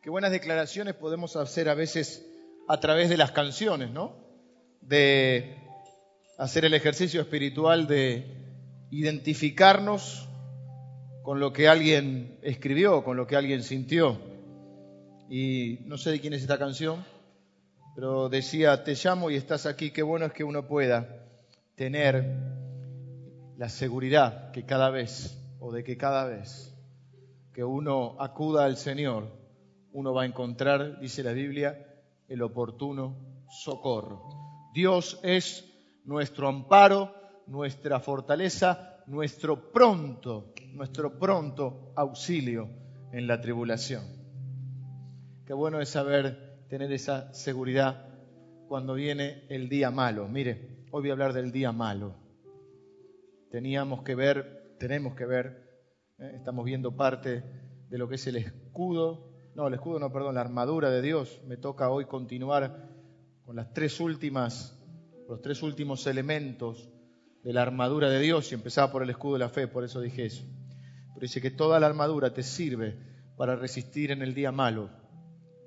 Qué buenas declaraciones podemos hacer a veces a través de las canciones, ¿no? De hacer el ejercicio espiritual de identificarnos con lo que alguien escribió, con lo que alguien sintió. Y no sé de quién es esta canción, pero decía, te llamo y estás aquí, qué bueno es que uno pueda tener la seguridad que cada vez, o de que cada vez que uno acuda al Señor, uno va a encontrar, dice la Biblia, el oportuno socorro. Dios es nuestro amparo, nuestra fortaleza, nuestro pronto, nuestro pronto auxilio en la tribulación. Qué bueno es saber tener esa seguridad cuando viene el día malo. Mire, hoy voy a hablar del día malo. Teníamos que ver, tenemos que ver, eh, estamos viendo parte de lo que es el escudo no, el escudo no, perdón, la armadura de Dios. Me toca hoy continuar con las tres últimas, los tres últimos elementos de la armadura de Dios y empezaba por el escudo de la fe, por eso dije eso. Pero dice que toda la armadura te sirve para resistir en el día malo.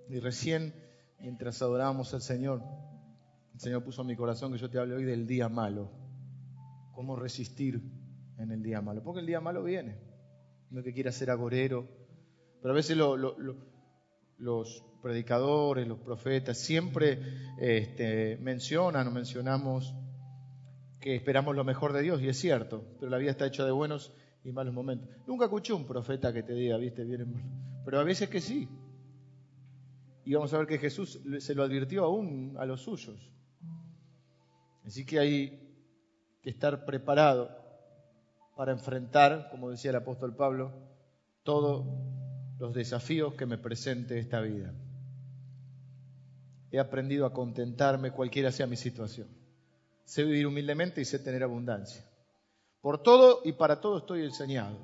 Y recién, mientras adorábamos al Señor, el Señor puso en mi corazón que yo te hable hoy del día malo. Cómo resistir en el día malo. Porque el día malo viene. No que quiera ser agorero, pero a veces lo, los predicadores, los profetas, siempre este, mencionan o mencionamos que esperamos lo mejor de Dios, y es cierto, pero la vida está hecha de buenos y malos momentos. Nunca escuché un profeta que te diga, viste, bien, pero a veces que sí. Y vamos a ver que Jesús se lo advirtió aún a los suyos. Así que hay que estar preparado para enfrentar, como decía el apóstol Pablo, todo los desafíos que me presente esta vida. He aprendido a contentarme cualquiera sea mi situación. Sé vivir humildemente y sé tener abundancia. Por todo y para todo estoy enseñado.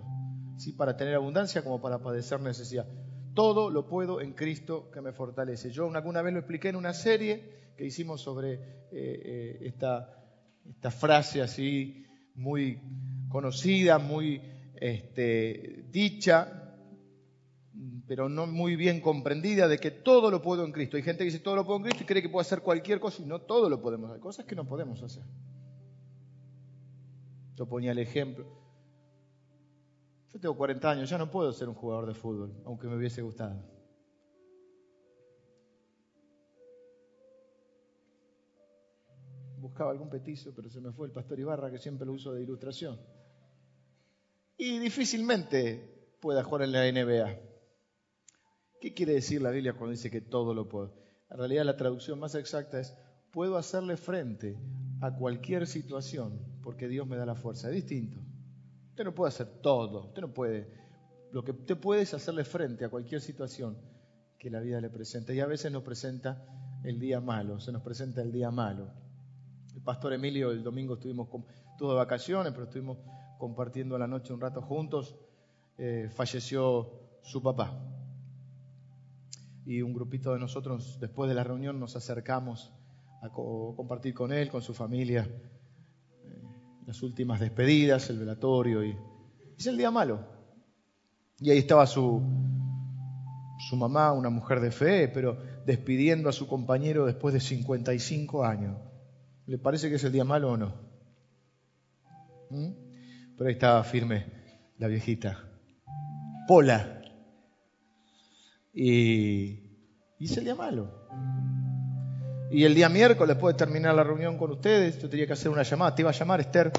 Sí, para tener abundancia como para padecer necesidad. Todo lo puedo en Cristo que me fortalece. Yo alguna vez lo expliqué en una serie que hicimos sobre eh, eh, esta, frase así muy conocida, muy este, dicha, pero no muy bien comprendida, de que todo lo puedo en Cristo. Hay gente que dice todo lo puedo en Cristo y cree que puede hacer cualquier cosa y no todo lo podemos hacer. Cosas que no podemos hacer. Yo ponía el ejemplo. Yo tengo 40 años, ya no puedo ser un jugador de fútbol, aunque me hubiese gustado. Buscaba algún petizo, pero se me fue el pastor Ibarra, que siempre lo uso de ilustración. Y difícilmente pueda jugar en la NBA. ¿Qué quiere decir la Biblia cuando dice que todo lo puedo? En realidad la traducción más exacta es, puedo hacerle frente a cualquier situación porque Dios me da la fuerza. Es distinto. Usted no puede hacer todo, usted no puede. Lo que usted puede es hacerle frente a cualquier situación que la vida le presenta. Y a veces nos presenta el día malo, se nos presenta el día malo. El pastor Emilio el domingo estuvimos de vacaciones, pero estuvimos compartiendo la noche un rato juntos. Eh, falleció su papá y un grupito de nosotros después de la reunión nos acercamos a compartir con él, con su familia, eh, las últimas despedidas, el velatorio y es el día malo. Y ahí estaba su, su mamá, una mujer de fe, pero despidiendo a su compañero después de 55 años. ¿Le parece que es el día malo o no? ¿Mm? Pero ahí estaba firme la viejita. Pola, y, hice el día malo. Y el día miércoles, después de terminar la reunión con ustedes, yo tenía que hacer una llamada. Te iba a llamar Esther.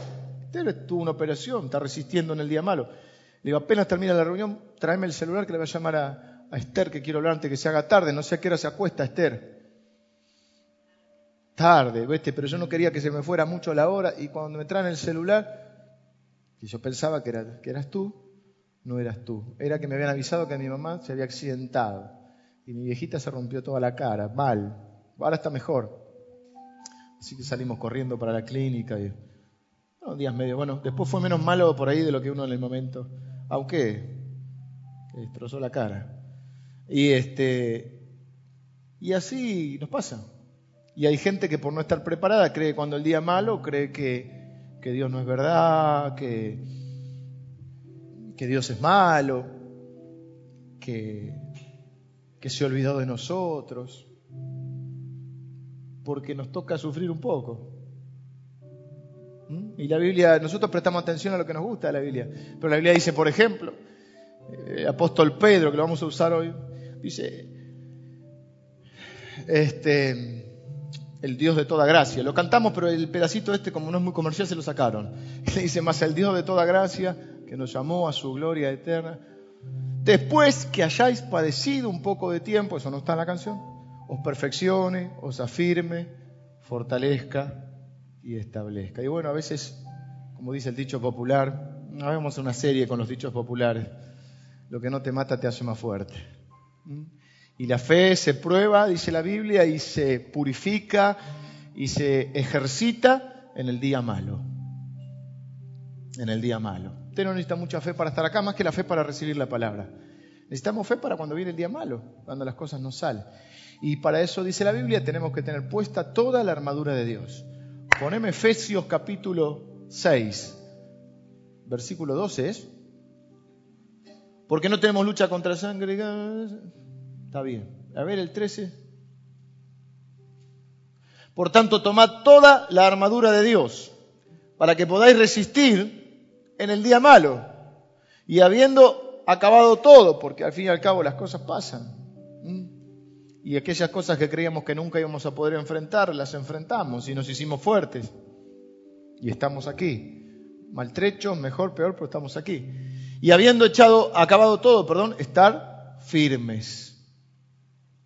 Esther tuvo una operación, está resistiendo en el día malo. Le digo, apenas termina la reunión, tráeme el celular que le voy a llamar a, Esther, que quiero hablar antes que se haga tarde. No sé a qué hora se acuesta Esther. Tarde, ¿viste? Pero yo no quería que se me fuera mucho la hora. Y cuando me traen el celular, y yo pensaba que, que eras tú, no eras tú. Era que me habían avisado que mi mamá se había accidentado. Y mi viejita se rompió toda la cara, mal. Ahora está mejor. Así que salimos corriendo para la clínica. Y, no, días medio. Bueno, después fue menos malo por ahí de lo que uno en el momento. Aunque destrozó la cara. Y este. Y así nos pasa. Y hay gente que por no estar preparada cree cuando el día malo, cree que, que Dios no es verdad, que, que Dios es malo, que, que se olvidó de nosotros, porque nos toca sufrir un poco. ¿Mm? Y la Biblia, nosotros prestamos atención a lo que nos gusta de la Biblia, pero la Biblia dice, por ejemplo, el eh, apóstol Pedro, que lo vamos a usar hoy, dice, este, el Dios de toda gracia. Lo cantamos, pero el pedacito este, como no es muy comercial, se lo sacaron. dice, más el Dios de toda gracia, que nos llamó a su gloria eterna. Después que hayáis padecido un poco de tiempo, eso no está en la canción, os perfeccione, os afirme, fortalezca y establezca. Y bueno, a veces, como dice el dicho popular, hagamos una serie con los dichos populares, lo que no te mata te hace más fuerte. ¿Mm? Y la fe se prueba, dice la Biblia, y se purifica y se ejercita en el día malo. En el día malo. Usted no necesita mucha fe para estar acá, más que la fe para recibir la palabra. Necesitamos fe para cuando viene el día malo, cuando las cosas no salen. Y para eso, dice la Biblia, tenemos que tener puesta toda la armadura de Dios. Poneme Efesios capítulo 6, versículo 12 es. Porque no tenemos lucha contra sangre. Está bien. A ver el 13. Por tanto, tomad toda la armadura de Dios para que podáis resistir en el día malo. Y habiendo acabado todo, porque al fin y al cabo las cosas pasan. Y aquellas cosas que creíamos que nunca íbamos a poder enfrentar, las enfrentamos y nos hicimos fuertes. Y estamos aquí. Maltrechos, mejor, peor, pero estamos aquí. Y habiendo echado, acabado todo, perdón, estar firmes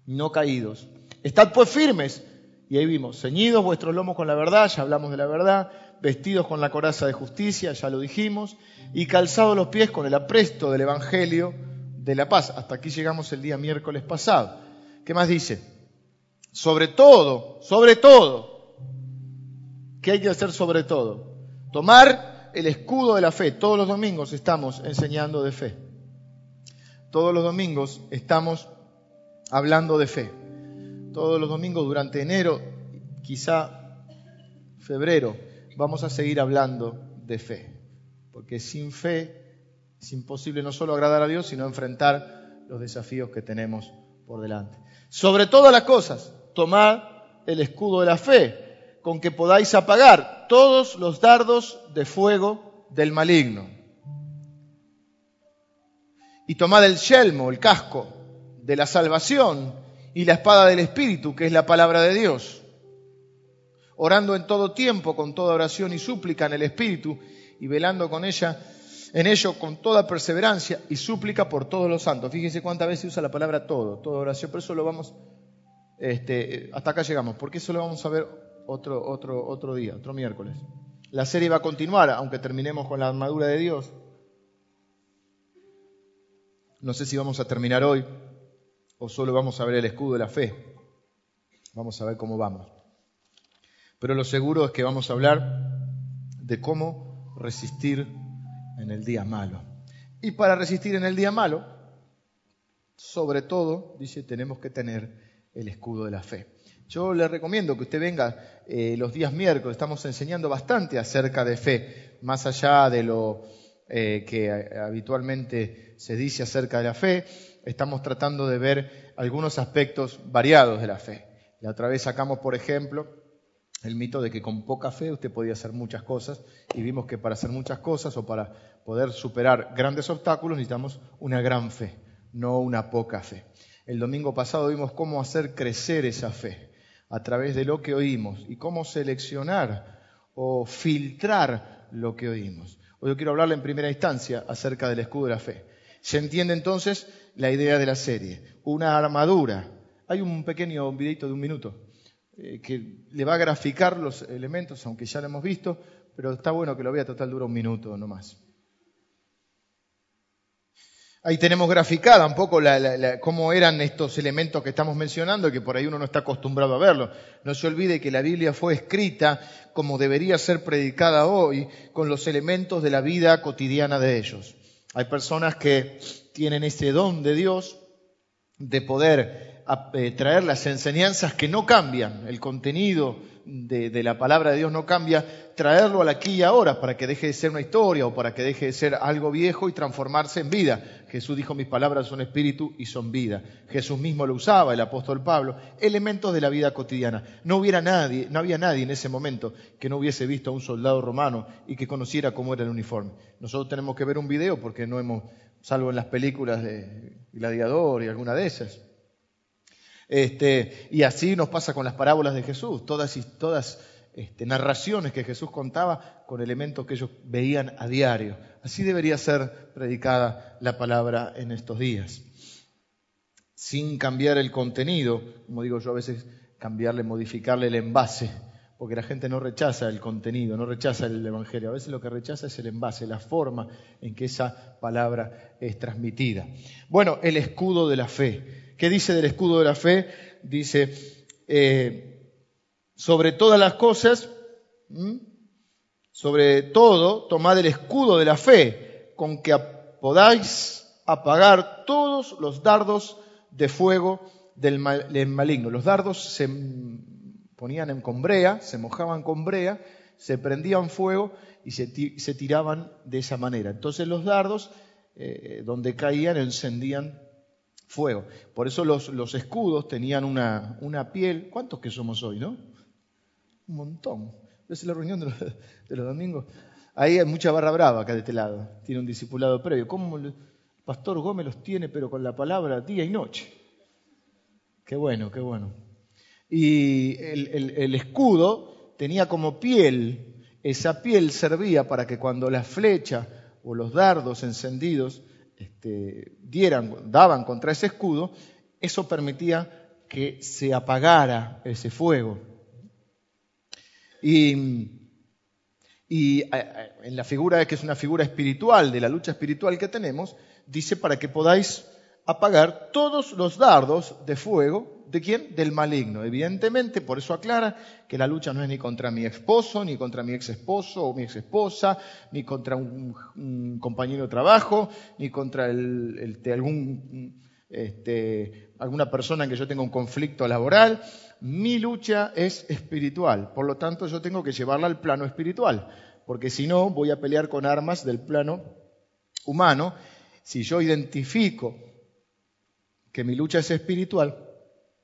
no caídos. Estad pues firmes. Y ahí vimos, ceñidos vuestros lomos con la verdad, ya hablamos de la verdad, vestidos con la coraza de justicia, ya lo dijimos, y calzados los pies con el apresto del Evangelio de la paz. Hasta aquí llegamos el día miércoles pasado. ¿Qué más dice? Sobre todo, sobre todo, ¿qué hay que hacer sobre todo? Tomar el escudo de la fe. Todos los domingos estamos enseñando de fe. Todos los domingos estamos hablando de fe. Todos los domingos durante enero, quizá febrero, vamos a seguir hablando de fe. Porque sin fe es imposible no solo agradar a Dios, sino enfrentar los desafíos que tenemos por delante. Sobre todas las cosas, tomad el escudo de la fe, con que podáis apagar todos los dardos de fuego del maligno. Y tomad el yelmo, el casco, de la salvación y la espada del Espíritu, que es la palabra de Dios. Orando en todo tiempo, con toda oración y súplica en el Espíritu, y velando con ella, en ello con toda perseverancia y súplica por todos los santos. Fíjense cuántas veces usa la palabra todo, toda oración, pero eso lo vamos, este, hasta acá llegamos, porque eso lo vamos a ver otro, otro, otro día, otro miércoles. La serie va a continuar, aunque terminemos con la armadura de Dios. No sé si vamos a terminar hoy, o solo vamos a ver el escudo de la fe. Vamos a ver cómo vamos. Pero lo seguro es que vamos a hablar de cómo resistir en el día malo. Y para resistir en el día malo, sobre todo, dice, tenemos que tener el escudo de la fe. Yo le recomiendo que usted venga eh, los días miércoles, estamos enseñando bastante acerca de fe, más allá de lo eh, que habitualmente se dice acerca de la fe estamos tratando de ver algunos aspectos variados de la fe. La otra vez sacamos, por ejemplo, el mito de que con poca fe usted podía hacer muchas cosas y vimos que para hacer muchas cosas o para poder superar grandes obstáculos necesitamos una gran fe, no una poca fe. El domingo pasado vimos cómo hacer crecer esa fe a través de lo que oímos y cómo seleccionar o filtrar lo que oímos. Hoy yo quiero hablarle en primera instancia acerca del escudo de la fe. Se entiende entonces la idea de la serie. Una armadura. Hay un pequeño videito de un minuto eh, que le va a graficar los elementos, aunque ya lo hemos visto, pero está bueno que lo vea, total dura un minuto no más. Ahí tenemos graficada un poco cómo eran estos elementos que estamos mencionando que por ahí uno no está acostumbrado a verlo. No se olvide que la Biblia fue escrita como debería ser predicada hoy, con los elementos de la vida cotidiana de ellos. Hay personas que tienen ese don de Dios de poder eh, traer las enseñanzas que no cambian, el contenido de, la palabra de Dios no cambia, traerlo al aquí y ahora para que deje de ser una historia o para que deje de ser algo viejo y transformarse en vida. Jesús dijo, mis palabras son espíritu y son vida. Jesús mismo lo usaba, el apóstol Pablo, elementos de la vida cotidiana. No hubiera nadie, no había nadie en ese momento que no hubiese visto a un soldado romano y que conociera cómo era el uniforme. Nosotros tenemos que ver un video porque no hemos, salvo en las películas de Gladiador y alguna de esas. Este, y así nos pasa con las parábolas de Jesús, todas, todas este, narraciones que Jesús contaba con elementos que ellos veían a diario. Así debería ser predicada la palabra en estos días. Sin cambiar el contenido, como digo yo a veces, cambiarle, modificarle el envase, porque la gente no rechaza el contenido, no rechaza el Evangelio, a veces lo que rechaza es el envase, la forma en que esa palabra es transmitida. Bueno, el escudo de la fe. ¿Qué dice del escudo de la fe? Dice, eh, sobre todas las cosas, sobre todo, tomad el escudo de la fe, con que podáis apagar todos los dardos de fuego del, maligno. Los dardos se ponían en combrea, se mojaban con brea, se prendían fuego y se, tiraban de esa manera. Entonces los dardos, eh, donde caían, encendían fuego. Por eso los, los escudos tenían una, una, piel. ¿Cuántos que somos hoy, no? Un montón. ¿Ves la reunión de los, de los, domingos? Ahí hay mucha barra brava acá de este lado. Tiene un discipulado previo. ¿Cómo el pastor Gómez los tiene, pero con la palabra día y noche? Qué bueno, qué bueno. Y el, el, el escudo tenía como piel. Esa piel servía para que cuando la flecha o los dardos encendidos este, dieran, daban contra ese escudo, eso permitía que se apagara ese fuego. Y, y en la figura, que es una figura espiritual, de la lucha espiritual que tenemos, dice para que podáis apagar todos los dardos de fuego ¿De quién? Del maligno. Evidentemente, por eso aclara que la lucha no es ni contra mi esposo, ni contra mi ex esposo o mi ex esposa, ni contra un, compañero de trabajo, ni contra el, algún, este, alguna persona en que yo tenga un conflicto laboral. Mi lucha es espiritual. Por lo tanto, yo tengo que llevarla al plano espiritual. Porque si no, voy a pelear con armas del plano humano. Si yo identifico que mi lucha es espiritual,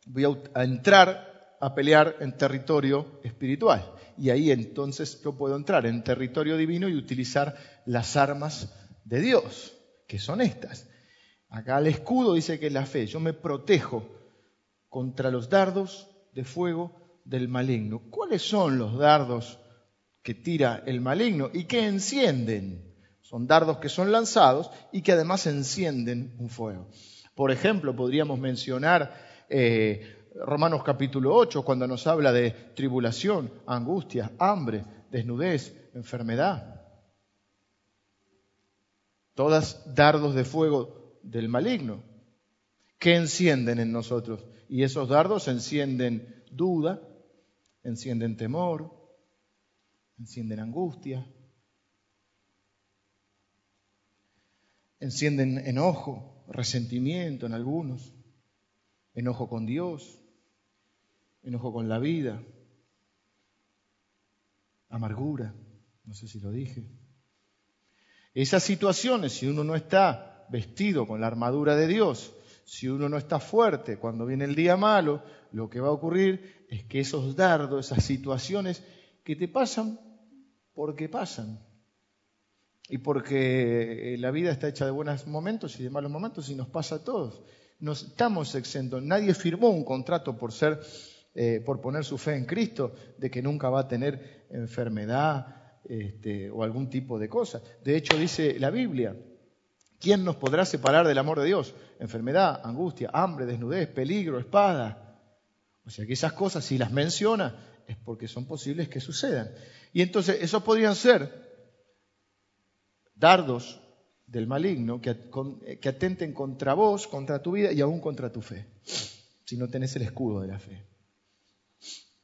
voy a entrar a pelear en territorio espiritual. Y ahí entonces yo puedo entrar en territorio divino y utilizar las armas de Dios, que son estas. Acá el escudo dice que es la fe. Yo me protejo contra los dardos de fuego del maligno. ¿Cuáles son los dardos que tira el maligno y que encienden? Son dardos que son lanzados y que además encienden un fuego. Por ejemplo, podríamos mencionar eh, Romanos capítulo 8, cuando nos habla de tribulación, angustia, hambre, desnudez, enfermedad. Todas dardos de fuego del maligno que encienden en nosotros. Y esos dardos encienden duda, encienden temor, encienden angustia, encienden enojo, resentimiento en algunos enojo con Dios, enojo con la vida, amargura, no sé si lo dije. Esas situaciones, si uno no está vestido con la armadura de Dios, si uno no está fuerte cuando viene el día malo, lo que va a ocurrir es que esos dardos, esas situaciones que te pasan porque pasan. Y porque la vida está hecha de buenos momentos y de malos momentos y nos pasa a todos no estamos exentos. Nadie firmó un contrato por ser, eh, por poner su fe en Cristo, de que nunca va a tener enfermedad este, o algún tipo de cosa. De hecho, dice la Biblia, ¿quién nos podrá separar del amor de Dios? Enfermedad, angustia, hambre, desnudez, peligro, espada. O sea que esas cosas, si las menciona, es porque son posibles que sucedan. Y entonces, esos podrían ser dardos del maligno eh, que, atenten contra vos, contra tu vida y aún contra tu fe, si no tenés el escudo de la fe.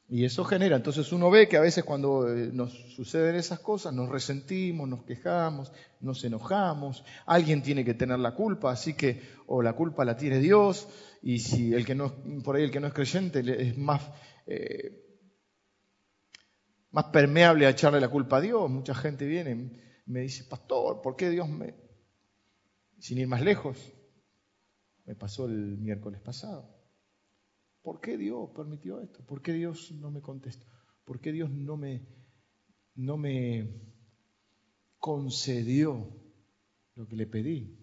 Y eso genera, entonces uno ve que a veces cuando eh, nos suceden esas cosas nos resentimos, nos quejamos, nos enojamos, alguien tiene que tener la culpa, así que o la culpa la tiene Dios y si el que no por ahí el que no es creyente es más eh, más permeable a echarle la culpa a Dios, mucha gente viene y me dice, "Pastor, ¿por qué Dios me sin ir más lejos me pasó el miércoles pasado? ¿Por qué Dios permitió esto? ¿Por qué Dios no me contestó? ¿Por qué Dios no me, no me concedió lo que le pedí?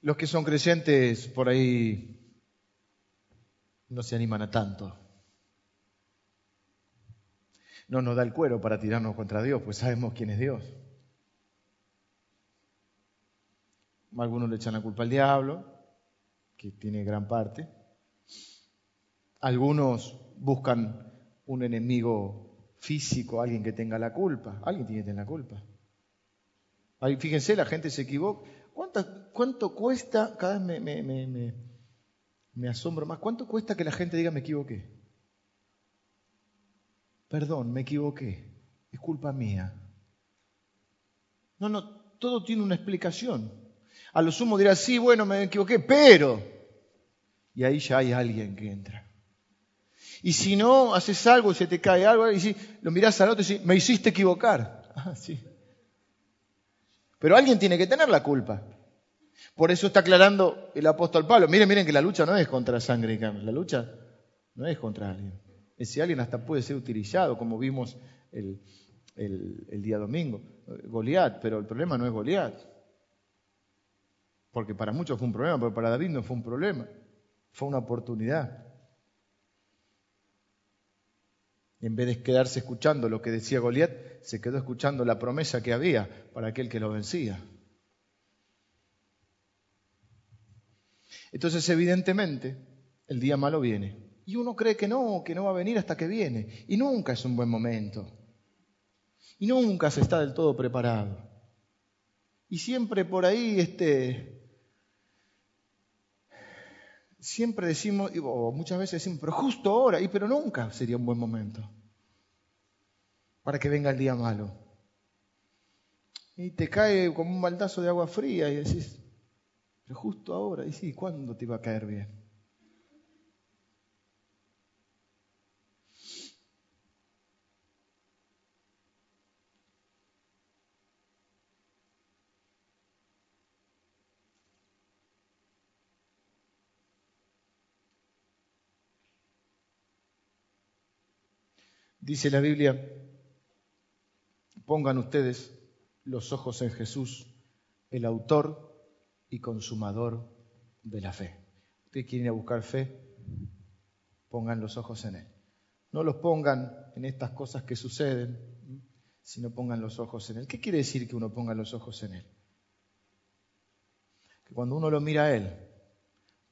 Los que son creyentes por ahí no se animan a tanto. No nos da el cuero para tirarnos contra Dios, pues sabemos quién es Dios. Algunos le echan la culpa al diablo, que tiene gran parte. Algunos buscan un enemigo físico, alguien que tenga la culpa. Alguien tiene que tener la culpa. Ahí, fíjense, la gente se equivoca. ¿Cuánto, cuesta? Cada vez me, me, me asombro más. ¿Cuánto cuesta que la gente diga me equivoqué? Perdón, me equivoqué. Es culpa mía. No, no, todo tiene una explicación. A lo sumo dirá, sí, bueno, me equivoqué, pero... Y ahí ya hay alguien que entra. Y si no, haces algo, se te cae algo, y si lo mirás al otro y dices, me hiciste equivocar. Ah, sí. Pero alguien tiene que tener la culpa. Por eso está aclarando el apóstol Pablo. Miren, miren que la lucha no es contra sangre y carne, la lucha no es contra alguien. Ese alguien hasta puede ser utilizado, como vimos el, el día domingo, Goliat, pero el problema no es Goliat. Porque para muchos fue un problema, pero para David no fue un problema, fue una oportunidad. Y en vez de quedarse escuchando lo que decía Goliat, se quedó escuchando la promesa que había para aquel que lo vencía. Entonces, evidentemente, el día malo viene. Y uno cree que no, que no va a venir hasta que viene. Y nunca es un buen momento. Y nunca se está del todo preparado. Y siempre por ahí, este, siempre decimos, o muchas veces decimos, pero justo ahora, y pero nunca sería un buen momento para que venga el día malo. Y te cae como un baldazo de agua fría y decís, pero justo ahora, y sí, ¿cuándo te va a caer bien? Dice la Biblia, pongan ustedes los ojos en Jesús, el autor y consumador de la fe. Ustedes quieren buscar fe, pongan los ojos en Él. No los pongan en estas cosas que suceden, sino pongan los ojos en Él. ¿Qué quiere decir que uno ponga los ojos en Él? Que cuando uno lo mira a Él,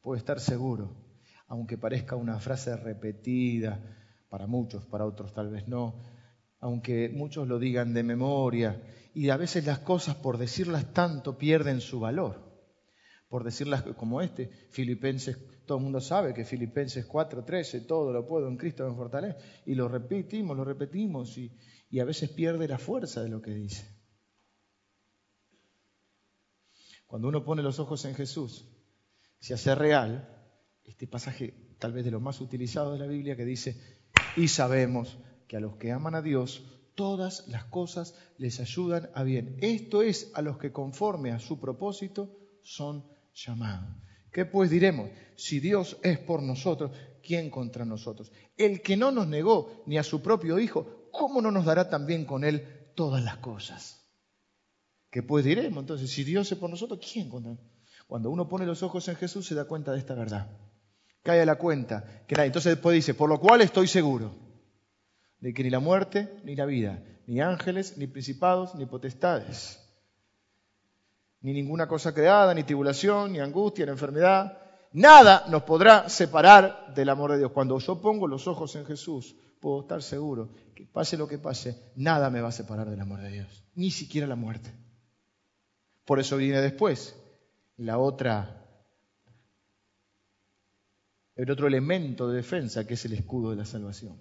puede estar seguro, aunque parezca una frase repetida, para muchos, para otros tal vez no, aunque muchos lo digan de memoria, y a veces las cosas por decirlas tanto pierden su valor. Por decirlas como este, Filipenses, todo el mundo sabe que Filipenses 4:13, todo lo puedo en Cristo me fortalece, y lo repetimos, lo repetimos, y, y a veces pierde la fuerza de lo que dice. Cuando uno pone los ojos en Jesús, se hace real este pasaje tal vez de lo más utilizado de la Biblia que dice, y sabemos que a los que aman a Dios, todas las cosas les ayudan a bien. Esto es a los que conforme a su propósito son llamados. ¿Qué pues diremos? Si Dios es por nosotros, ¿quién contra nosotros? El que no nos negó ni a su propio Hijo, ¿cómo no nos dará también con Él todas las cosas? ¿Qué pues diremos? Entonces, si Dios es por nosotros, ¿quién contra nosotros? Cuando uno pone los ojos en Jesús se da cuenta de esta verdad cae a la cuenta. Que Entonces después dice, por lo cual estoy seguro de que ni la muerte, ni la vida, ni ángeles, ni principados, ni potestades, ni ninguna cosa creada, ni tribulación, ni angustia, ni enfermedad, nada nos podrá separar del amor de Dios. Cuando yo pongo los ojos en Jesús, puedo estar seguro que pase lo que pase, nada me va a separar del amor de Dios, ni siquiera la muerte. Por eso viene después la otra el otro elemento de defensa que es el escudo de la salvación.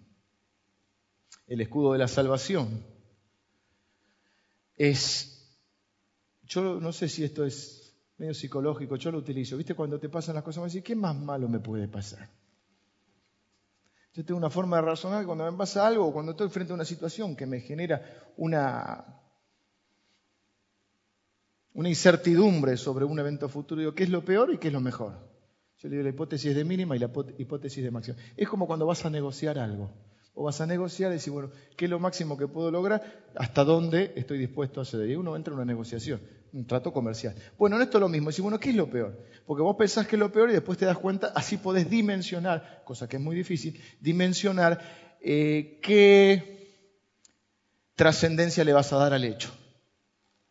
El escudo de la salvación es, yo no sé si esto es medio psicológico, yo lo utilizo, ¿viste? Cuando te pasan las cosas, me decís, ¿qué más malo me puede pasar? Yo tengo una forma de razonar cuando me pasa algo, cuando estoy frente a una situación que me genera una, una incertidumbre sobre un evento futuro, digo, ¿qué es lo peor y qué es lo mejor? Yo le digo la hipótesis de mínima y la hipótesis de máxima. Es como cuando vas a negociar algo. O vas a negociar y decir, bueno, ¿qué es lo máximo que puedo lograr? ¿Hasta dónde estoy dispuesto a ceder? Y uno entra en una negociación, un trato comercial. Bueno, en esto es lo mismo. Decir, bueno, ¿qué es lo peor? Porque vos pensás que es lo peor y después te das cuenta, así podés dimensionar, cosa que es muy difícil, dimensionar eh, qué trascendencia le vas a dar al hecho.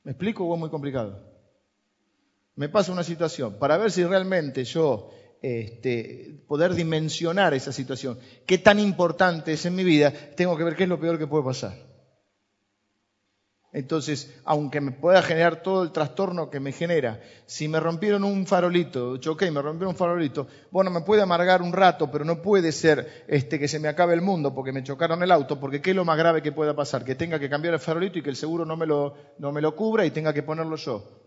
¿Me explico o es muy complicado? Me pasa una situación, para ver si realmente yo este, poder dimensionar esa situación, qué tan importante es en mi vida, tengo que ver qué es lo peor que puede pasar. Entonces, aunque me pueda generar todo el trastorno que me genera, si me rompieron un farolito, choqué y me rompieron un farolito, bueno, me puede amargar un rato, pero no puede ser este, que se me acabe el mundo porque me chocaron el auto, porque ¿qué es lo más grave que pueda pasar? Que tenga que cambiar el farolito y que el seguro no me lo, no me lo cubra y tenga que ponerlo yo.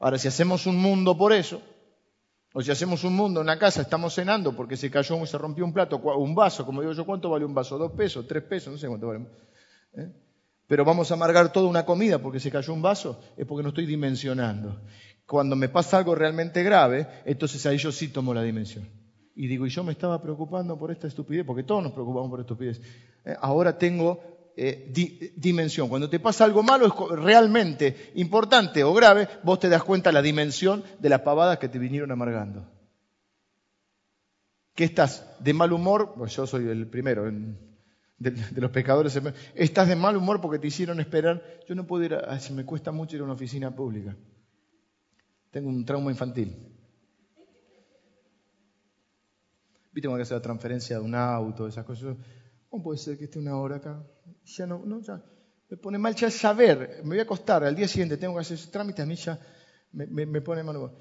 Ahora, si hacemos un mundo por eso, o si hacemos un mundo en una casa, estamos cenando porque se cayó, se rompió un plato, un vaso, como digo yo, ¿cuánto vale un vaso? ¿Dos pesos? ¿Tres pesos? No sé cuánto vale. ¿Eh? Pero vamos a amargar toda una comida porque se cayó un vaso, es porque no estoy dimensionando. Cuando me pasa algo realmente grave, entonces ahí yo sí tomo la dimensión. Y digo, y yo me estaba preocupando por esta estupidez, porque todos nos preocupamos por estupidez. ¿Eh? Ahora tengo eh, dimensión. Cuando te pasa algo malo es realmente importante o grave, vos te das cuenta la dimensión de las pavadas que te vinieron amargando. ¿Qué estás? ¿De mal humor? Pues yo soy el primero de, los pecadores. Estás de mal humor porque te hicieron esperar. Yo no puedo ir, a, me cuesta mucho ir a una oficina pública. Tengo un trauma infantil. Viste hay que hacer la transferencia de un auto, esas cosas. ¿Cómo puede ser que esté una hora acá? Ya no, no, ya me pone mal ya saber, me voy a acostar, al día siguiente tengo que hacer ese trámite, a mí ya me, pone mal.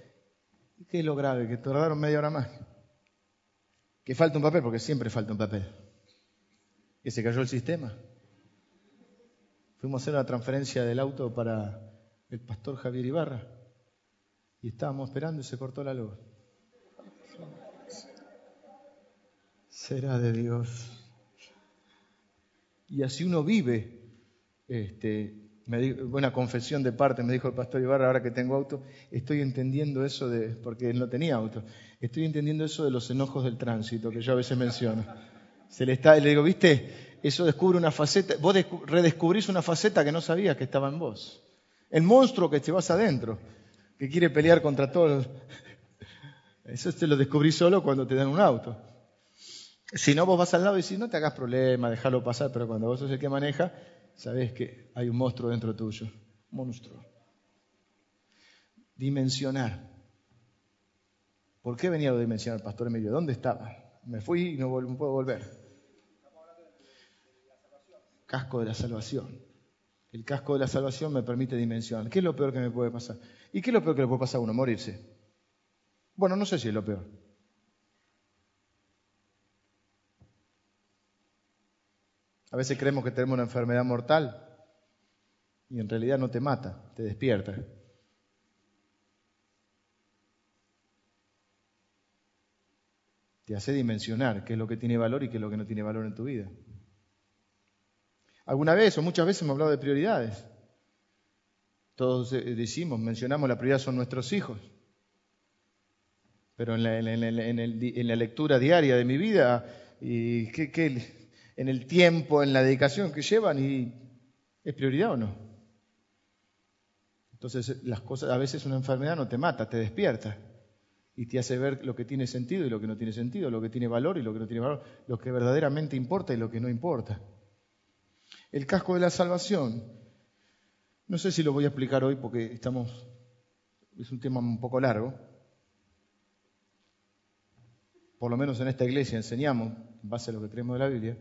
¿Qué es lo grave? Que tardaron media hora más. Que falta un papel, porque siempre falta un papel. Que se cayó el sistema. Fuimos a hacer una transferencia del auto para el pastor Javier Ibarra y estábamos esperando y se cortó la luz. Será de Dios. Y así uno vive. Este, me buena confesión de parte, me dijo el pastor Ibarra, ahora que tengo auto, estoy entendiendo eso de, porque él no tenía auto, estoy entendiendo eso de los enojos del tránsito, que yo a veces menciono. Se le está, le digo, viste, eso descubre una faceta, vos redescubrís una faceta que no sabías que estaba en vos. El monstruo que te vas adentro, que quiere pelear contra todos. Eso te lo descubrí solo cuando te dan un auto. Si no, vos vas al lado y decís, no te hagas problema, déjalo pasar, pero cuando vos sos el que maneja, sabés que hay un monstruo dentro tuyo. Monstruo. Dimensionar. ¿Por qué venía a dimensionar, pastor Emilio? ¿Dónde estaba? Me fui y no puedo volver. Casco de la salvación. El casco de la salvación me permite dimensionar. ¿Qué es lo peor que me puede pasar? ¿Y qué es lo peor que le puede pasar a uno? Morirse. Bueno, no sé si es lo peor. A veces creemos que tenemos una enfermedad mortal y en realidad no te mata, te despierta. Te hace dimensionar qué es lo que tiene valor y qué es lo que no tiene valor en tu vida. Alguna vez o muchas veces hemos hablado de prioridades. Todos eh, decimos, mencionamos, la prioridad son nuestros hijos. Pero en la, lectura diaria de mi vida, ¿y qué, qué, en el tiempo, en la dedicación que llevan y ¿es prioridad o no? Entonces, las cosas, a veces una enfermedad no te mata, te despierta y te hace ver lo que tiene sentido y lo que no tiene sentido, lo que tiene valor y lo que no tiene valor, lo que verdaderamente importa y lo que no importa. El casco de la salvación, no sé si lo voy a explicar hoy porque estamos, es un tema un poco largo. Por lo menos en esta iglesia enseñamos, en base a lo que creemos de la Biblia,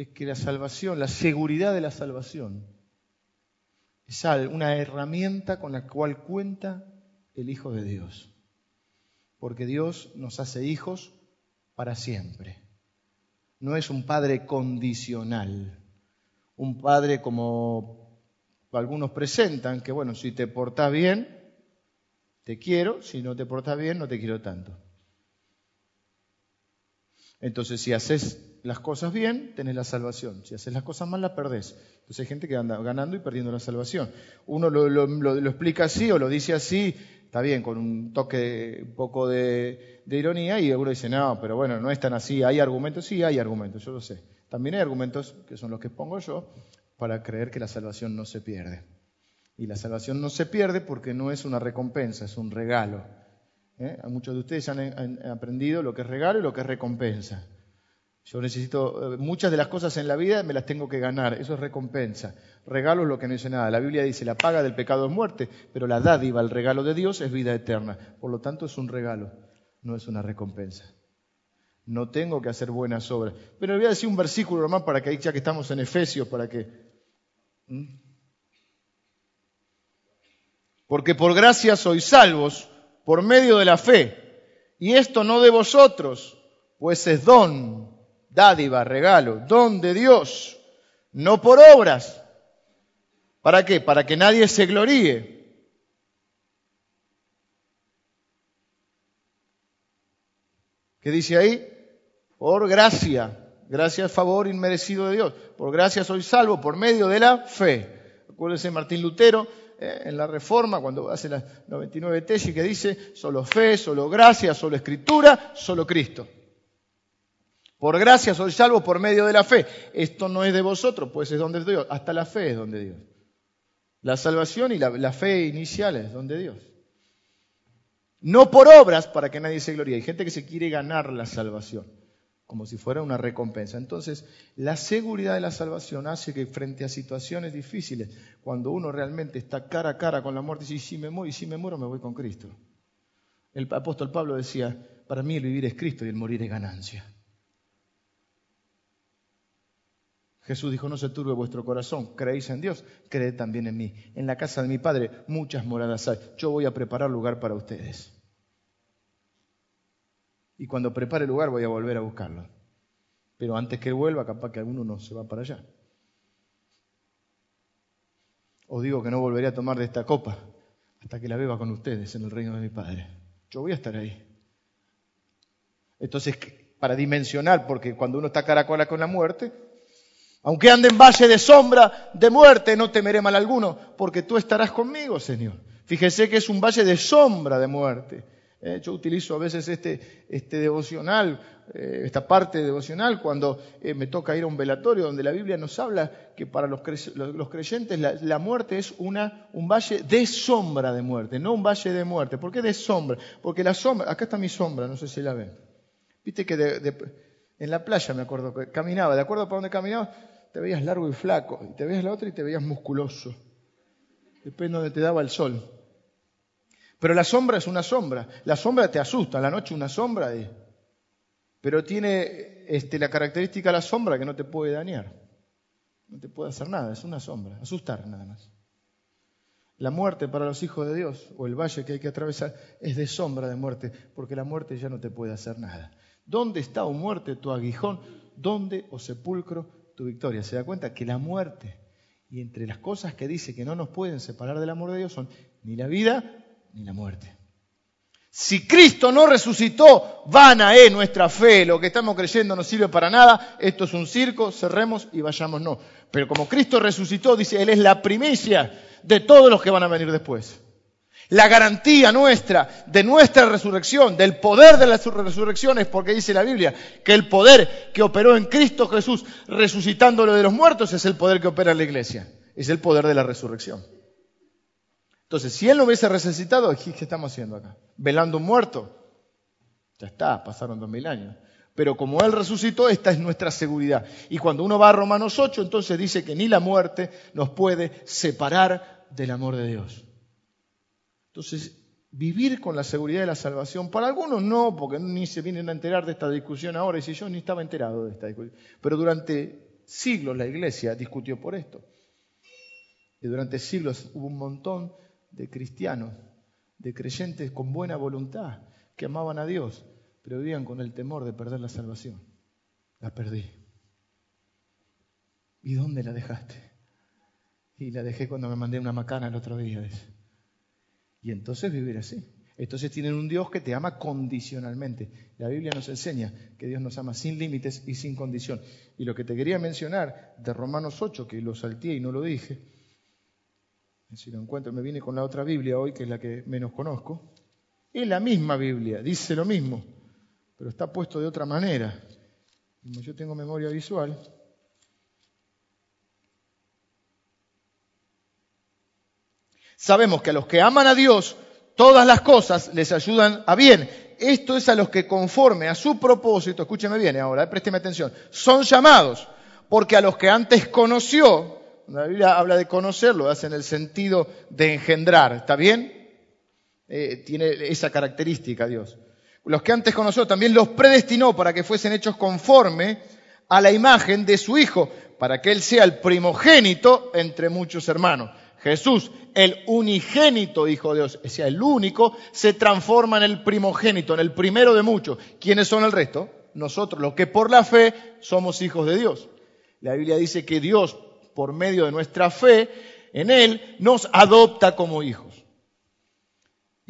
es que la salvación, la seguridad de la salvación, es una herramienta con la cual cuenta el Hijo de Dios. porque Dios nos hace hijos para siempre. No es un padre condicional, un padre como algunos presentan, que bueno, si te portas bien, te quiero, si no te portas bien, no te quiero tanto. Entonces, si haces las cosas bien, tenés la salvación. Si haces las cosas mal, la perdés. Entonces hay gente que anda ganando y perdiendo la salvación. Uno lo, explica así o lo dice así, está bien, con un toque, un poco de, ironía, y uno dice, no, pero bueno, no es tan así. ¿Hay argumentos? Sí, hay argumentos, yo lo sé. También hay argumentos, que son los que pongo yo, para creer que la salvación no se pierde. Y la salvación no se pierde porque no es una recompensa, es un regalo. ¿eh? Muchos de ustedes han, aprendido lo que es regalo y lo que es recompensa. Yo necesito, eh, muchas de las cosas en la vida me las tengo que ganar, eso es recompensa. Regalo es lo que no dice nada. La Biblia dice, la paga del pecado es muerte, pero la dádiva, el regalo de Dios es vida eterna. Por lo tanto es un regalo, no es una recompensa. No tengo que hacer buenas obras. Pero voy a decir un versículo nomás para que, ya que estamos en Efesios, para que... Porque por gracia sois salvos por medio de la fe. Y esto no de vosotros, pues es don, dádiva, regalo, don de Dios, no por obras. ¿Para qué? Para que nadie se gloríe. ¿Qué dice ahí? Por gracia. Gracia es favor inmerecido de Dios. Por gracia soy salvo por medio de la fe. Acuérdense Martín Lutero, eh, en la Reforma, cuando hace las 99 tesis, que dice solo fe, solo gracia, solo escritura, solo Cristo. Por gracia soy salvo por medio de la fe. Esto no es de vosotros, pues es donde Dios. Hasta la fe es donde Dios. La salvación y la, fe inicial es donde Dios. No por obras para que nadie se gloríe. Hay gente que se quiere ganar la salvación como si fuera una recompensa. Entonces, la seguridad de la salvación hace que frente a situaciones difíciles, cuando uno realmente está cara a cara con la muerte, dice, si me muero, y si me muero, me voy con Cristo. El apóstol Pablo decía, para mí el vivir es Cristo y el morir es ganancia. Jesús dijo, no se turbe vuestro corazón, creéis en Dios, creed también en mí. En la casa de mi Padre muchas moradas hay. Yo voy a preparar lugar para ustedes y cuando prepare el lugar voy a volver a buscarlo. Pero antes que vuelva, capaz que alguno no se va para allá. O digo que no volveré a tomar de esta copa hasta que la beba con ustedes en el reino de mi Padre. Yo voy a estar ahí. Entonces, para dimensionar, porque cuando uno está cara a cara con la muerte, aunque ande en valle de sombra, de muerte, no temeré mal alguno, porque tú estarás conmigo, Señor. Fíjese que es un valle de sombra de muerte. Eh, yo utilizo a veces este, este devocional, eh, esta parte devocional, cuando eh, me toca ir a un velatorio donde la Biblia nos habla que para los, creyentes la, muerte es una, un valle de sombra de muerte, no un valle de muerte. ¿Por qué de sombra? Porque la sombra, acá está mi sombra, no sé si la ven. Viste que en la playa me acuerdo que caminaba, de acuerdo para donde caminaba, te veías largo y flaco, y te veías la otra y te veías musculoso. Depende de donde te daba el sol. Pero la sombra es una sombra. La sombra te asusta, la noche una sombra. Pero tiene este, la característica de la sombra que no te puede dañar. No te puede hacer nada, es una sombra, asustar nada más. La muerte para los hijos de Dios, o el valle que hay que atravesar, es de sombra de muerte, porque la muerte ya no te puede hacer nada. ¿Dónde está, o muerte, tu aguijón? ¿Dónde, o sepulcro, tu victoria? Se da cuenta que la muerte, y entre las cosas que dice que no nos pueden separar del amor de Dios, son ni la vida ni la muerte. Si Cristo no resucitó, vana es nuestra fe. Lo que estamos creyendo no sirve para nada. Esto es un circo, cerremos y vayamos. No. Pero como Cristo resucitó, dice, Él es la primicia de todos los que van a venir después. La garantía nuestra de nuestra resurrección, del poder de la resurrección es porque dice la Biblia que el poder que operó en Cristo Jesús resucitándolo de los muertos es el poder que opera en la iglesia. Es el poder de la resurrección. Entonces, si él no hubiese resucitado, ¿qué estamos haciendo acá? ¿Velando un muerto? Ya está, pasaron dos mil años. Pero como Él resucitó, esta es nuestra seguridad. Y cuando uno va a Romanos 8, entonces dice que ni la muerte nos puede separar del amor de Dios. Entonces, vivir con la seguridad de la salvación, para algunos no, porque ni se vienen a enterar de esta discusión ahora, y si yo ni estaba enterado de esta discusión. Pero durante siglos la iglesia discutió por esto. Y durante siglos hubo un montón de cristianos, de creyentes con buena voluntad, que amaban a Dios, pero vivían con el temor de perder la salvación. La perdí. ¿Y dónde la dejaste? Y la dejé cuando me mandé una macana el otro día. Y entonces vivir así. Entonces tienen un Dios que te ama condicionalmente. La Biblia nos enseña que Dios nos ama sin límites y sin condición. Y lo que te quería mencionar de Romanos 8, que lo salté y no lo dije, si lo encuentro, me viene con la otra Biblia hoy, que es la que menos conozco, es la misma Biblia, dice lo mismo, pero está puesto de otra manera. Como yo tengo memoria visual, sabemos que a los que aman a Dios, todas las cosas les ayudan a bien. Esto es a los que conforme a su propósito, escúcheme bien ahora, eh, présteme atención, son llamados, porque a los que antes conoció, la Biblia habla de conocerlo, hace en el sentido de engendrar, ¿está bien? Eh, tiene esa característica Dios. Los que antes conoció también los predestinó para que fuesen hechos conforme a la imagen de su Hijo, para que Él sea el primogénito entre muchos hermanos. Jesús, el unigénito Hijo de Dios, sea, el único, se transforma en el primogénito, en el primero de muchos. ¿Quiénes son el resto? Nosotros, los que por la fe somos hijos de Dios. La Biblia dice que Dios, por medio de nuestra fe en Él, nos adopta como hijos.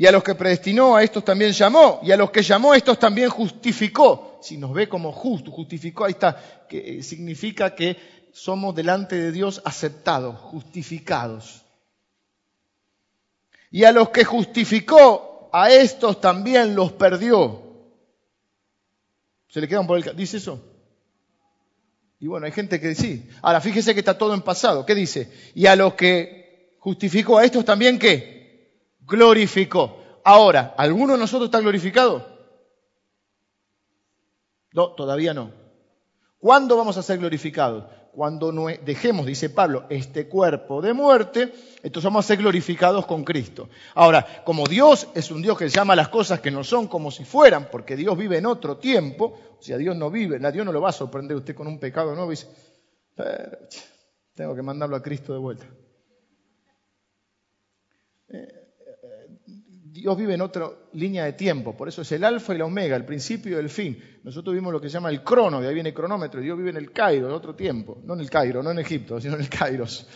Y a los que predestinó, a estos también llamó. Y a los que llamó, a estos también justificó. Si nos ve como justo, justificó, ahí está, que eh, significa que somos delante de Dios aceptados, justificados. Y a los que justificó, a estos también los perdió. ¿Se le quedan por el... ¿Dice eso? Y bueno, hay gente que sí. Ahora, fíjese que está todo en pasado. ¿Qué dice? Y a los que justificó, a estos también qué? Glorificó. Ahora, ¿alguno de nosotros está glorificado? No, todavía no. ¿Cuándo vamos a ser glorificados? Cuando dejemos, dice Pablo, este cuerpo de muerte, entonces vamos a ser glorificados con Cristo. Ahora, como Dios es un Dios que llama las cosas que no son como si fueran, porque Dios vive en otro tiempo, o sea, Dios no vive, Dios no lo va a sorprender usted con un pecado nuevo dice, tengo que mandarlo a Cristo de vuelta. Eh, Dios vive en otra línea de tiempo, por eso es el alfa y la omega, el principio y el fin. Nosotros vivimos lo que se llama el crono, de ahí viene el cronómetro, Dios vive en el Cairo, en otro tiempo, no en el Cairo, no en Egipto, sino en el Kairos.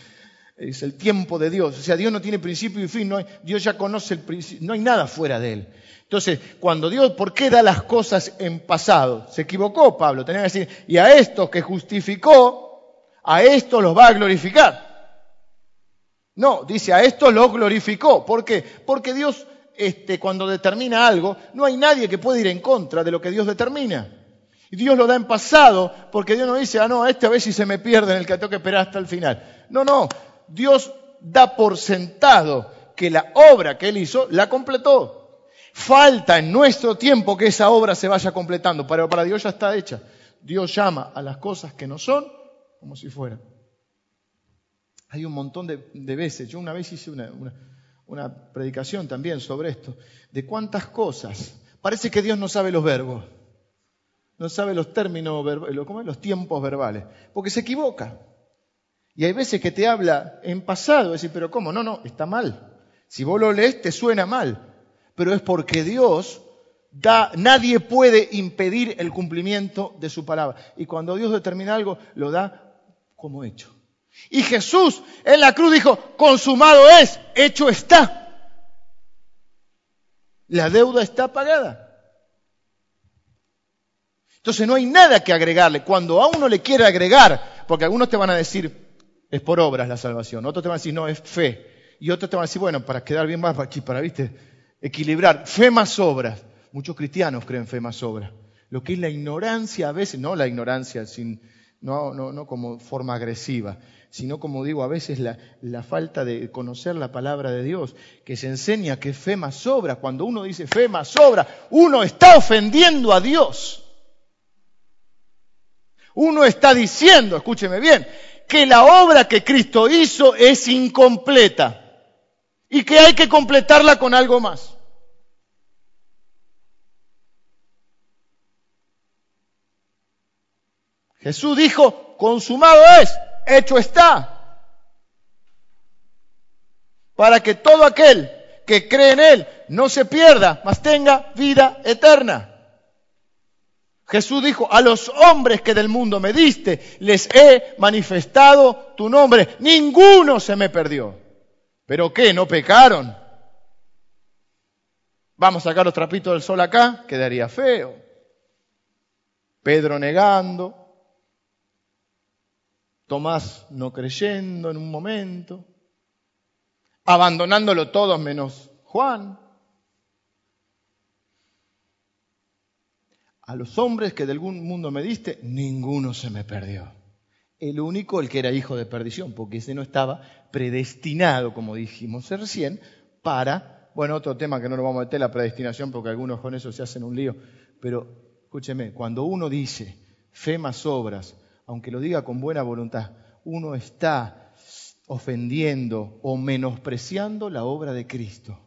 Es el tiempo de Dios, o sea, Dios no tiene principio y fin, Dios ya conoce el principio, no hay nada fuera de Él. Entonces, cuando Dios, ¿por qué da las cosas en pasado? Se equivocó Pablo, tenía que decir, y a estos que justificó, a estos los va a glorificar. No, dice, a estos los glorificó. ¿Por qué? Porque Dios este, cuando determina algo, no hay nadie que pueda ir en contra de lo que Dios determina. Y Dios lo da en pasado, porque Dios no dice, ah, no, esta vez si se me pierde en el que tengo que esperar hasta el final. No, no, Dios da por sentado que la obra que Él hizo la completó. Falta en nuestro tiempo que esa obra se vaya completando, pero para Dios ya está hecha. Dios llama a las cosas que no son como si fueran. Hay un montón de, veces, yo una vez hice una predicación también sobre esto, de cuántas cosas. Parece que Dios no sabe los verbos, no sabe los términos, ¿cómo los tiempos verbales, porque se equivoca. Y hay veces que te habla en pasado, decir, pero ¿cómo? No, no, está mal. Si vos lo lees te suena mal, pero es porque Dios da, nadie puede impedir el cumplimiento de su palabra. Y cuando Dios determina algo, lo da como hecho. Y Jesús en la cruz dijo, consumado es, hecho está. La deuda está pagada. Entonces no hay nada que agregarle. Cuando a uno le quiere agregar, porque algunos te van a decir, es por obras la salvación, otros te van a decir, no, es fe. Y otros te van a decir, bueno, para quedar bien más aquí, para, viste, equilibrar, fe más obras. Muchos cristianos creen fe más obras. Lo que es la ignorancia a veces, no la ignorancia sin, no, no, no como forma agresiva, sino como digo, a veces la, falta de conocer la palabra de Dios, que se enseña que fe más sobra. Cuando uno dice fe más sobra, uno está ofendiendo a Dios. Uno está diciendo, escúcheme bien, que la obra que Cristo hizo es incompleta y que hay que completarla con algo más. Jesús dijo, consumado es, hecho está. Para que todo aquel que cree en Él no se pierda, mas tenga vida eterna. Jesús dijo, a los hombres que del mundo me diste, les he manifestado tu nombre. Ninguno se me perdió. ¿Pero qué? ¿No pecaron? Vamos a sacar los trapitos del sol acá, quedaría feo. Pedro negando, Tomás no creyendo en un momento, abandonándolo todos menos Juan. A los hombres que de algún mundo me diste, ninguno se me perdió. El único, el que era hijo de perdición, porque ese no estaba predestinado, como dijimos recién, para, bueno, otro tema que no nos vamos a meter, la predestinación, porque algunos con eso se hacen un lío, pero escúcheme, cuando uno dice fe más obras, aunque lo diga con buena voluntad, uno está ofendiendo o menospreciando la obra de Cristo.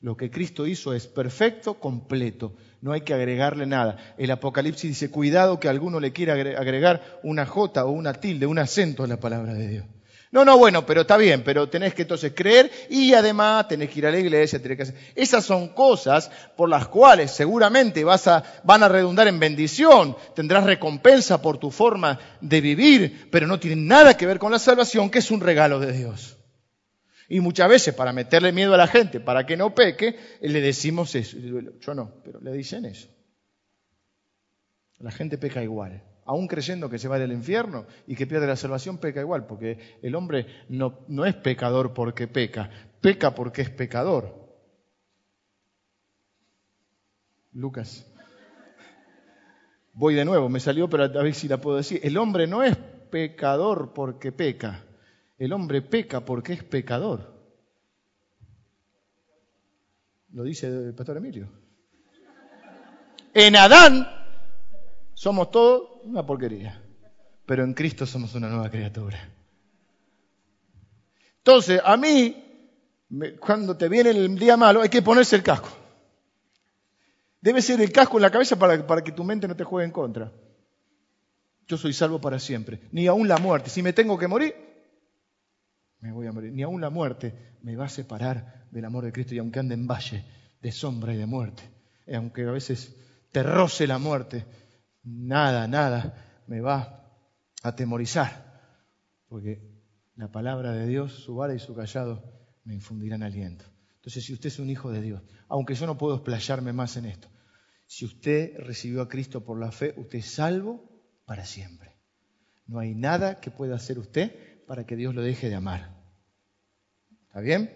Lo que Cristo hizo es perfecto, completo. No hay que agregarle nada. El Apocalipsis dice, cuidado que alguno le quiera agregar una J o una tilde, un acento a la palabra de Dios. No, no, bueno, pero está bien, pero tenés que entonces creer y además tenés que ir a la iglesia, tenés que hacer. Esas son cosas por las cuales seguramente vas a, van a redundar en bendición, tendrás recompensa por tu forma de vivir, pero no tienen nada que ver con la salvación, que es un regalo de Dios. Y muchas veces para meterle miedo a la gente, para que no peque, le decimos eso. Yo no, pero le dicen eso. La gente peca igual aún creyendo que se va del infierno y que pierde la salvación, peca igual, porque el hombre no, no es pecador porque peca, peca porque es pecador. Lucas. Voy de nuevo, me salió, pero a ver si la puedo decir. El hombre no es pecador porque peca, el hombre peca porque es pecador. Lo dice el pastor Emilio. En Adán somos todos una porquería. Pero en Cristo somos una nueva criatura. Entonces, a mí, cuando te viene el día malo, hay que ponerse el casco. Debe ser el casco en la cabeza para, que tu mente no te juegue en contra. Yo soy salvo para siempre. Ni aún la muerte. Si me tengo que morir, me voy a morir. Ni aún la muerte me va a separar del amor de Cristo. Y aunque ande en valle de sombra y de muerte, aunque a veces te roce la muerte, nada, nada me va a atemorizar, porque la palabra de Dios, su vara y su callado me infundirán aliento. Entonces, si usted es un hijo de Dios, aunque yo no puedo explayarme más en esto, si usted recibió a Cristo por la fe, usted es salvo para siempre. No hay nada que pueda hacer usted para que Dios lo deje de amar. ¿Está bien?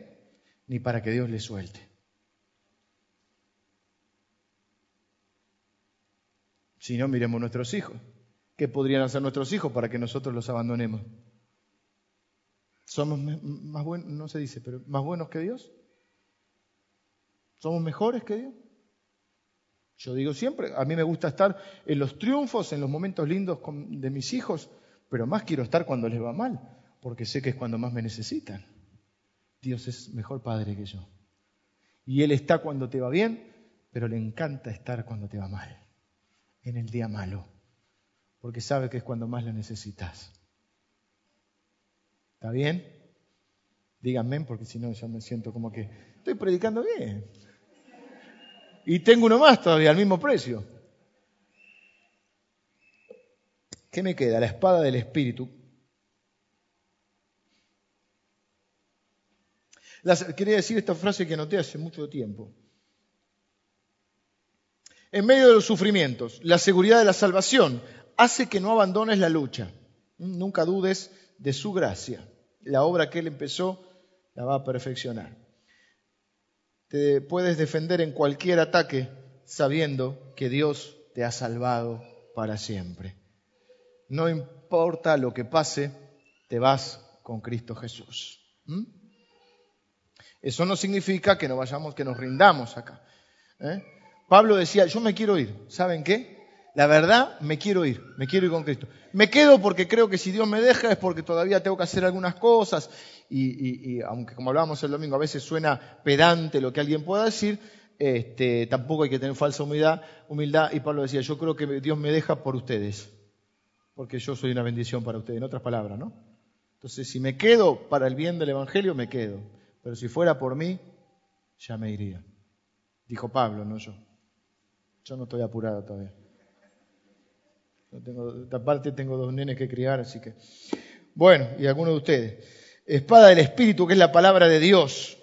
Ni para que Dios le suelte. Si no, miremos nuestros hijos. ¿Qué podrían hacer nuestros hijos para que nosotros los abandonemos? ¿Somos más buenos, no se dice, pero más buenos que Dios? ¿Somos mejores que Dios? Yo digo siempre, a mí me gusta estar en los triunfos, en los momentos lindos de mis hijos, pero más quiero estar cuando les va mal, porque sé que es cuando más me necesitan. Dios es mejor padre que yo. Y Él está cuando te va bien, pero le encanta estar cuando te va mal en el día malo, porque sabe que es cuando más lo necesitas. ¿Está bien? Díganme, porque si no ya me siento como que estoy predicando bien. Y tengo uno más todavía, al mismo precio. ¿Qué me queda? La espada del Espíritu. quería decir esta frase que noté hace mucho tiempo en medio de los sufrimientos. La seguridad de la salvación hace que no abandones la lucha. Nunca dudes de su gracia. La obra que Él empezó la va a perfeccionar. Te puedes defender en cualquier ataque sabiendo que Dios te ha salvado para siempre. No importa lo que pase, te vas con Cristo Jesús. ¿Mm? Eso no significa que no vayamos, que nos rindamos acá. ¿eh? Pablo decía, yo me quiero ir. ¿Saben qué? La verdad, me quiero ir, me quiero ir con Cristo. Me quedo porque creo que si Dios me deja es porque todavía tengo que hacer algunas cosas y, aunque como hablábamos el domingo a veces suena pedante lo que alguien pueda decir, este, tampoco hay que tener falsa humildad, humildad. Y Pablo decía, yo creo que Dios me deja por ustedes, porque yo soy una bendición para ustedes, en otras palabras, ¿no? Entonces, si me quedo para el bien del Evangelio, me quedo. Pero si fuera por mí, ya me iría. Dijo Pablo, no yo. Yo no estoy apurado todavía. No tengo, aparte tengo dos nenes que criar, así que... Bueno, y algunos de ustedes. Espada del Espíritu, que es la palabra de Dios.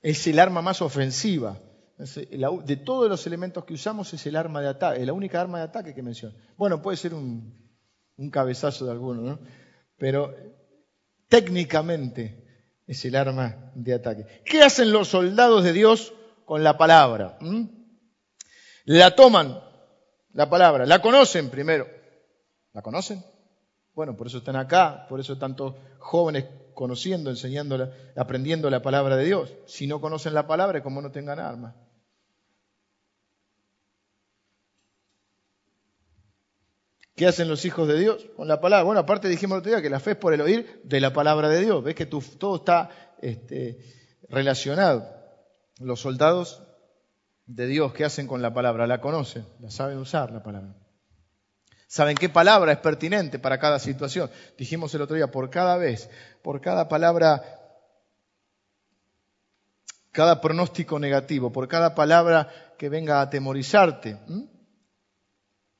Es el arma más ofensiva. De todos los elementos que usamos es el arma de ataque, la única arma de ataque que menciona. Bueno, puede ser un, un cabezazo de alguno, ¿no? Pero técnicamente es el arma de ataque. ¿Qué hacen los soldados de Dios con la palabra? ¿Mm? La toman, la palabra, la conocen primero. ¿La conocen? Bueno, por eso están acá, por eso tantos jóvenes conociendo, enseñándola, aprendiendo la palabra de Dios. Si no conocen la palabra, como no tengan armas. ¿Qué hacen los hijos de Dios con la palabra? Bueno, aparte dijimos el otro día que la fe es por el oír de la palabra de Dios. Ves que todo está este, relacionado. Los soldados de Dios, ¿qué hacen con la palabra? La conocen, la saben usar la palabra. Saben qué palabra es pertinente para cada situación. Dijimos el otro día, por cada vez, por cada palabra, cada pronóstico negativo, por cada palabra que venga a atemorizarte,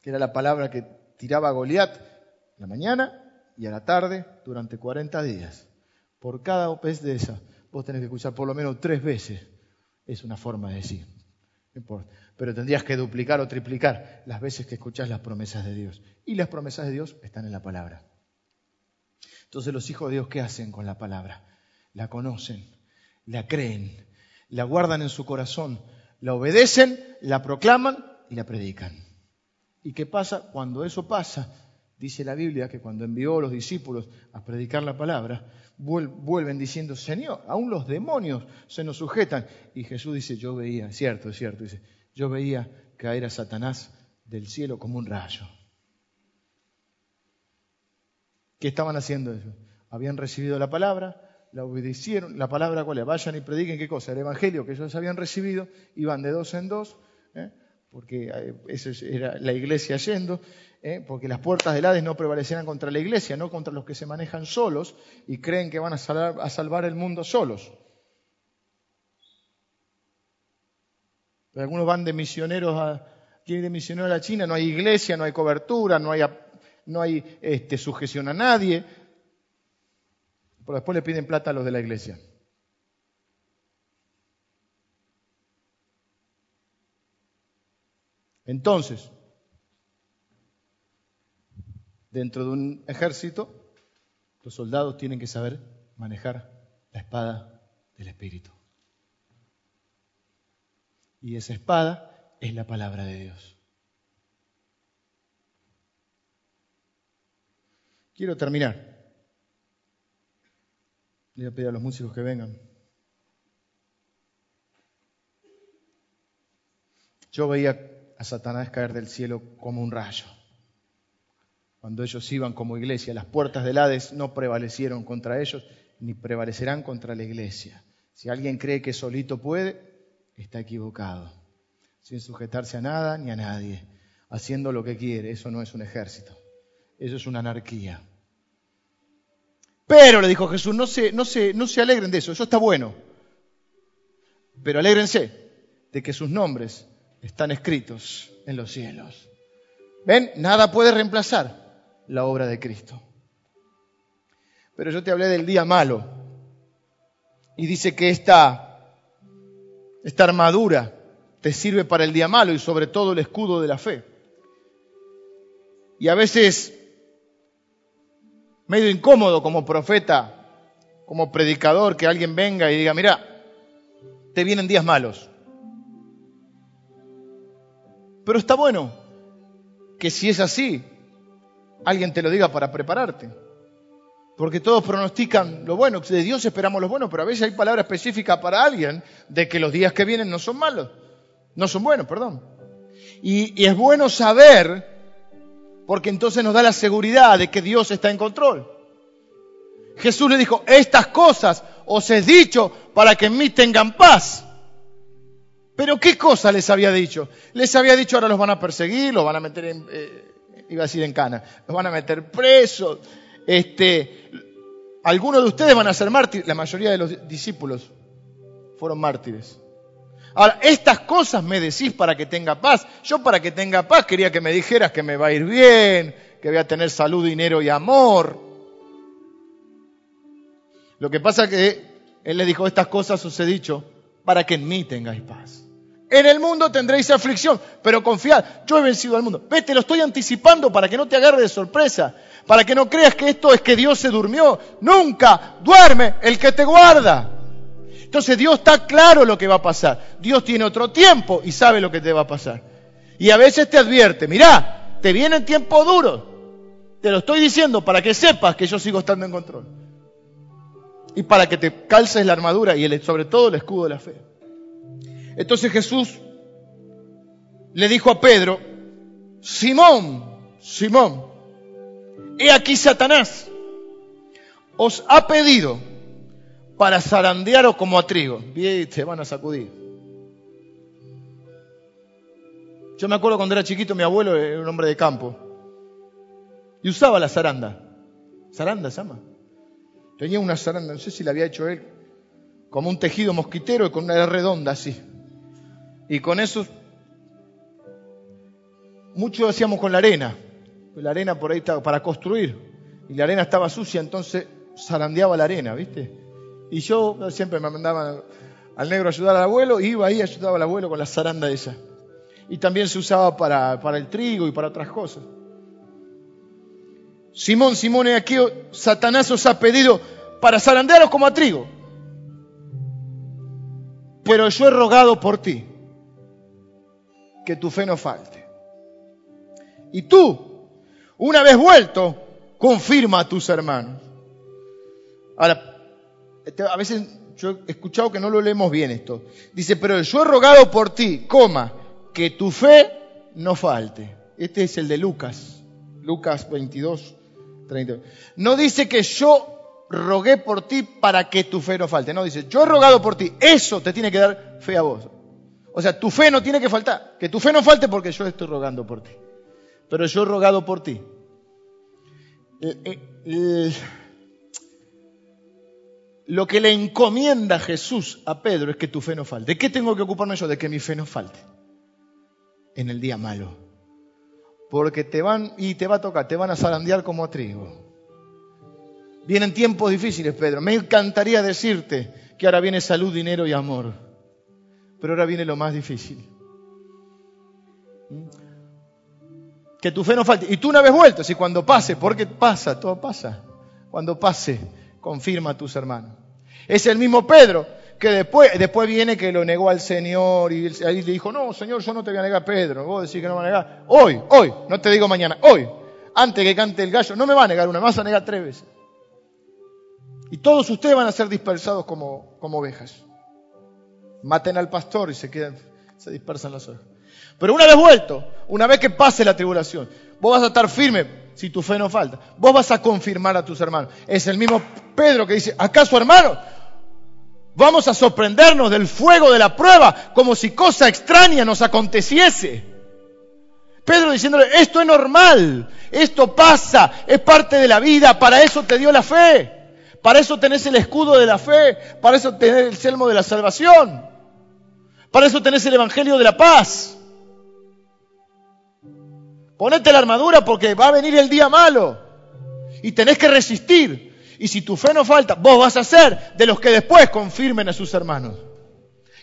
que era la palabra que tiraba Goliat en la mañana y a la tarde durante 40 días. Por cada vez de esa, vos tenés que escuchar por lo menos tres veces. Es una forma de decir. Pero tendrías que duplicar o triplicar las veces que escuchás las promesas de Dios. Y las promesas de Dios están en la palabra. Entonces los hijos de Dios, ¿qué hacen con la palabra? La conocen, la creen, la guardan en su corazón, la obedecen, la proclaman y la predican. ¿Y qué pasa? Cuando eso pasa, dice la Biblia que cuando envió a los discípulos a predicar la palabra, vuelven diciendo, Señor, aún los demonios se nos sujetan. Y Jesús dice, yo veía, es cierto, es cierto, dice, yo veía caer a Satanás del cielo como un rayo. ¿Qué estaban haciendo eso? Habían recibido la palabra, la obedecieron, la palabra cuál es, vayan y prediquen qué cosa, el evangelio que ellos habían recibido, iban de dos en dos, ¿eh? Porque eh, eso era la iglesia yendo, ¿eh? porque las puertas del Hades no prevalecerán contra la iglesia, no contra los que se manejan solos y creen que van a salvar, a salvar el mundo solos. algunos van de misioneros a, de misionero a la China, no hay iglesia, no hay cobertura, no hay, no hay este, sujeción a nadie, pero después le piden plata a los de la iglesia. Entonces, dentro de un ejército, los soldados tienen que saber manejar la espada del Espíritu. Y esa espada es la palabra de Dios. Quiero terminar. Le voy a pedir a los músicos que vengan. Yo veía a Satanás caer del cielo como un rayo. Cuando ellos iban como iglesia, las puertas del Hades no prevalecieron contra ellos, ni prevalecerán contra la iglesia. Si alguien cree que solito puede, está equivocado. Sin sujetarse a nada ni a nadie, haciendo lo que quiere. Eso no es un ejército. Eso es una anarquía. Pero, le dijo Jesús, no se, no, se, no se alegren de eso, eso está bueno. Pero alégrense de que sus nombres están escritos en los cielos. ¿Ven? Nada puede reemplazar la obra de Cristo. Pero yo te hablé del día malo. Y dice que esta, esta armadura te sirve para el día malo y sobre todo el escudo de la fe. Y a veces, medio incómodo como profeta, como predicador, que alguien venga y diga, mira, te vienen días malos. Pero está bueno que si es así, alguien te lo diga para prepararte. Porque todos pronostican lo bueno, de Dios esperamos lo bueno, pero a veces hay palabra específica para alguien de que los días que vienen no son malos, no son buenos, perdón. Y, y es bueno saber, porque entonces nos da la seguridad de que Dios está en control. Jesús le dijo, estas cosas os he dicho para que en mí tengan paz. Pero ¿qué cosa les había dicho? Les había dicho ahora los van a perseguir, los van a meter en, eh, iba a decir en cana, los van a meter presos, este, algunos de ustedes van a ser mártires, la mayoría de los discípulos fueron mártires. Ahora, estas cosas me decís para que tenga paz. Yo para que tenga paz quería que me dijeras que me va a ir bien, que voy a tener salud, dinero y amor. Lo que pasa es que él le dijo, estas cosas os he dicho para que en mí tengáis paz. En el mundo tendréis aflicción, pero confiad, yo he vencido al mundo. Ve, te lo estoy anticipando para que no te agarre de sorpresa, para que no creas que esto es que Dios se durmió. Nunca duerme el que te guarda. Entonces Dios está claro lo que va a pasar. Dios tiene otro tiempo y sabe lo que te va a pasar. Y a veces te advierte, mirá, te vienen tiempos duros. Te lo estoy diciendo para que sepas que yo sigo estando en control. Y para que te calces la armadura y sobre todo el escudo de la fe. Entonces Jesús le dijo a Pedro, Simón, Simón, he aquí Satanás os ha pedido para zarandearos como a trigo. Y te van a sacudir. Yo me acuerdo cuando era chiquito, mi abuelo era un hombre de campo. Y usaba la zaranda. ¿Zaranda se llama? Tenía una zaranda, no sé si la había hecho él, como un tejido mosquitero y con una redonda así. Y con eso, mucho hacíamos con la arena. La arena por ahí estaba para construir. Y la arena estaba sucia, entonces zarandeaba la arena, ¿viste? Y yo siempre me mandaba al negro ayudar al abuelo, iba ahí, ayudaba al abuelo con la zaranda esa. Y también se usaba para, para el trigo y para otras cosas. Simón, Simón, aquí Satanás os ha pedido para zarandearos como a trigo. Pero yo he rogado por ti, que tu fe no falte. Y tú, una vez vuelto, confirma a tus hermanos. Ahora, este, a veces yo he escuchado que no lo leemos bien esto. Dice, pero yo he rogado por ti, coma, que tu fe no falte. Este es el de Lucas, Lucas 22, 30. No dice que yo rogué por ti para que tu fe no falte. No, dice, yo he rogado por ti. Eso te tiene que dar fe a vos. O sea, tu fe no tiene que faltar. Que tu fe no falte porque yo estoy rogando por ti. Pero yo he rogado por ti. el, lo que le encomienda Jesús a Pedro es que tu fe no falte. ¿De qué tengo que ocuparme yo? De que mi fe no falte. En el día malo. Porque te van, y te va a tocar, te van a zarandear como a trigo. Vienen tiempos difíciles, Pedro. Me encantaría decirte que ahora viene salud, dinero y amor. Pero ahora viene lo más difícil. Que tu fe no falte. Y tú una vez vuelto, si cuando pase, porque pasa, todo pasa. Cuando pase, confirma a tus hermanos. Es el mismo Pedro que después, después viene que lo negó al Señor y ahí le dijo, no, Señor, yo no te voy a negar, Pedro, vos decís que no me va a negar. Hoy, hoy, no te digo mañana, hoy, antes que cante el gallo, no me va a negar una, me vas a negar tres veces. Y todos ustedes van a ser dispersados como, como ovejas. Maten al pastor y se quedan, se dispersan las ovejas. Pero una vez vuelto, una vez que pase la tribulación, vos vas a estar firme si tu fe no falta. Vos vas a confirmar a tus hermanos. Es el mismo Pedro que dice, ¿acaso hermano? Vamos a sorprendernos del fuego de la prueba como si cosa extraña nos aconteciese. Pedro diciéndole, esto es normal, esto pasa, es parte de la vida, para eso te dio la fe, para eso tenés el escudo de la fe, para eso tenés el selmo de la salvación, para eso tenés el evangelio de la paz. Ponete la armadura porque va a venir el día malo. Y tenés que resistir. Y si tu fe no falta, vos vas a ser de los que después confirmen a sus hermanos.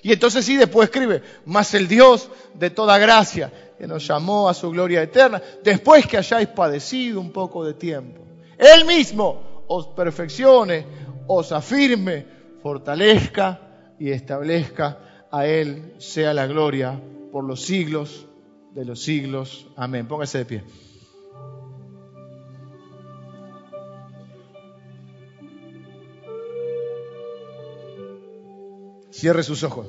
Y entonces sí, después escribe, más el Dios de toda gracia, que nos llamó a su gloria eterna, después que hayáis padecido un poco de tiempo. Él mismo os perfeccione, os afirme, fortalezca y establezca. A Él sea la gloria por los siglos de los siglos. Amén. Póngase de pie. Cierre sus ojos.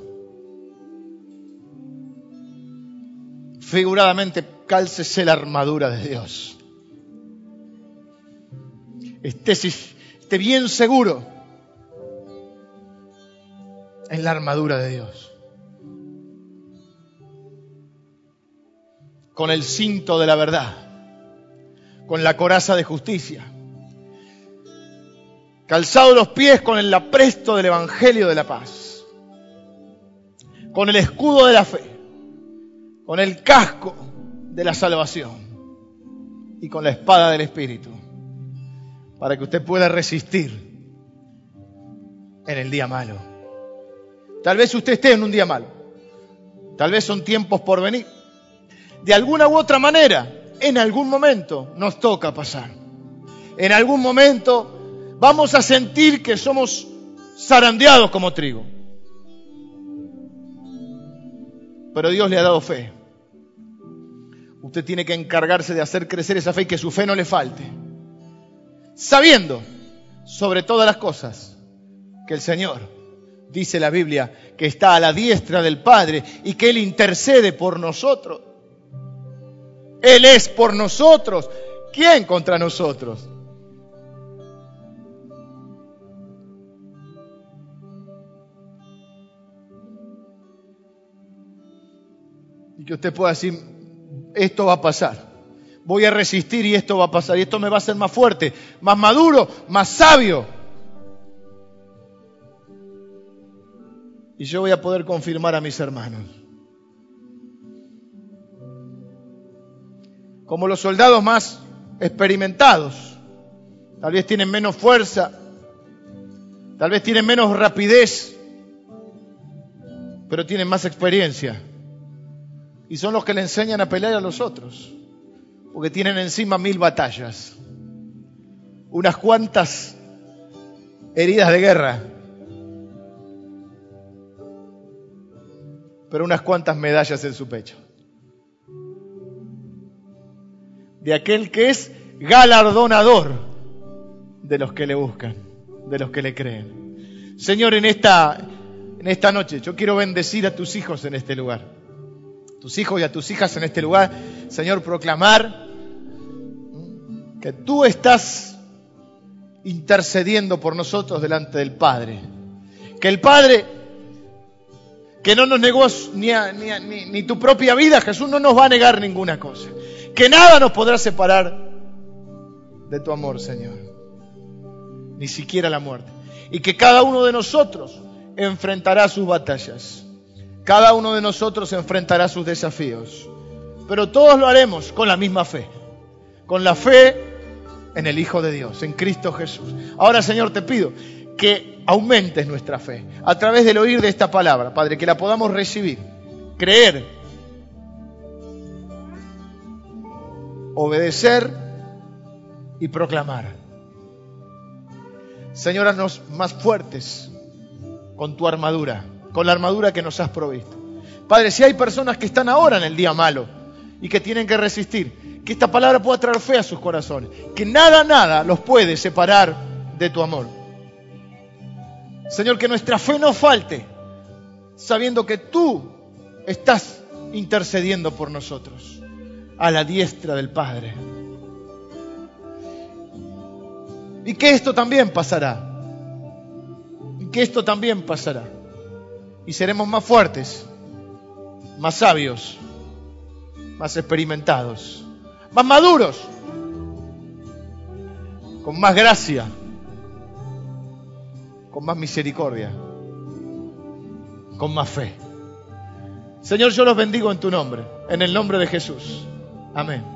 Figuradamente, cálcese la armadura de Dios. Esté, esté bien seguro en la armadura de Dios. Con el cinto de la verdad, con la coraza de justicia, calzado los pies con el apresto del Evangelio de la paz. con el escudo de la fe, con el casco de la salvación y con la espada del Espíritu, para que usted pueda resistir en el día malo. Tal vez usted esté en un día malo, tal vez son tiempos por venir. De alguna u otra manera, en algún momento nos toca pasar. En algún momento vamos a sentir que somos zarandeados como trigo. Pero Dios le ha dado fe. Usted tiene que encargarse de hacer crecer esa fe y que su fe no le falte. Sabiendo, sobre todas las cosas, que el Señor, dice la Biblia, que está a la diestra del Padre y que Él intercede por nosotros. Él es por nosotros. ¿Quién contra nosotros? Y que usted pueda decir, esto va a pasar. Voy a resistir y esto va a pasar. Y esto me va a hacer más fuerte, más maduro, más sabio. Y yo voy a poder confirmar a mis hermanos. Como los soldados más experimentados, tal vez tienen menos fuerza, tal vez tienen menos rapidez, pero tienen más experiencia. Y son los que le enseñan a pelear a los otros, porque tienen encima mil batallas, unas cuantas heridas de guerra, pero unas cuantas medallas en su pecho. De aquel que es galardonador de los que le buscan, de los que le creen. Señor, en esta, en esta noche yo quiero bendecir a tus hijos en este lugar. Tus hijos y a tus hijas en este lugar, Señor, proclamar que tú estás intercediendo por nosotros delante del Padre. Que el Padre que no nos negó ni, ni, tu propia vida, Jesús no nos va a negar ninguna cosa. Que nada nos podrá separar de tu amor, Señor. Ni siquiera la muerte. Y que cada uno de nosotros enfrentará sus batallas. Cada uno de nosotros enfrentará sus desafíos. Pero todos lo haremos con la misma fe. Con la fe en el Hijo de Dios, en Cristo Jesús. Ahora, Señor, te pido que aumentes nuestra fe a través del oír de esta palabra, Padre, que la podamos recibir, creer, obedecer y proclamar. Señor, haznos más fuertes con tu armadura, con la armadura que nos has provisto. Padre, si hay personas que están ahora en el día malo y que tienen que resistir, que esta palabra pueda traer fe a sus corazones, que nada, nada los puede separar de tu amor. Señor, que nuestra fe no falte, sabiendo que tú estás intercediendo por nosotros a la diestra del Padre. Y que esto también pasará. Y que esto también pasará. Y seremos más fuertes, más sabios, más experimentados, más maduros, con más gracia con más misericordia, con más fe. Señor, yo los bendigo en tu nombre, en el nombre de Jesús. Amén.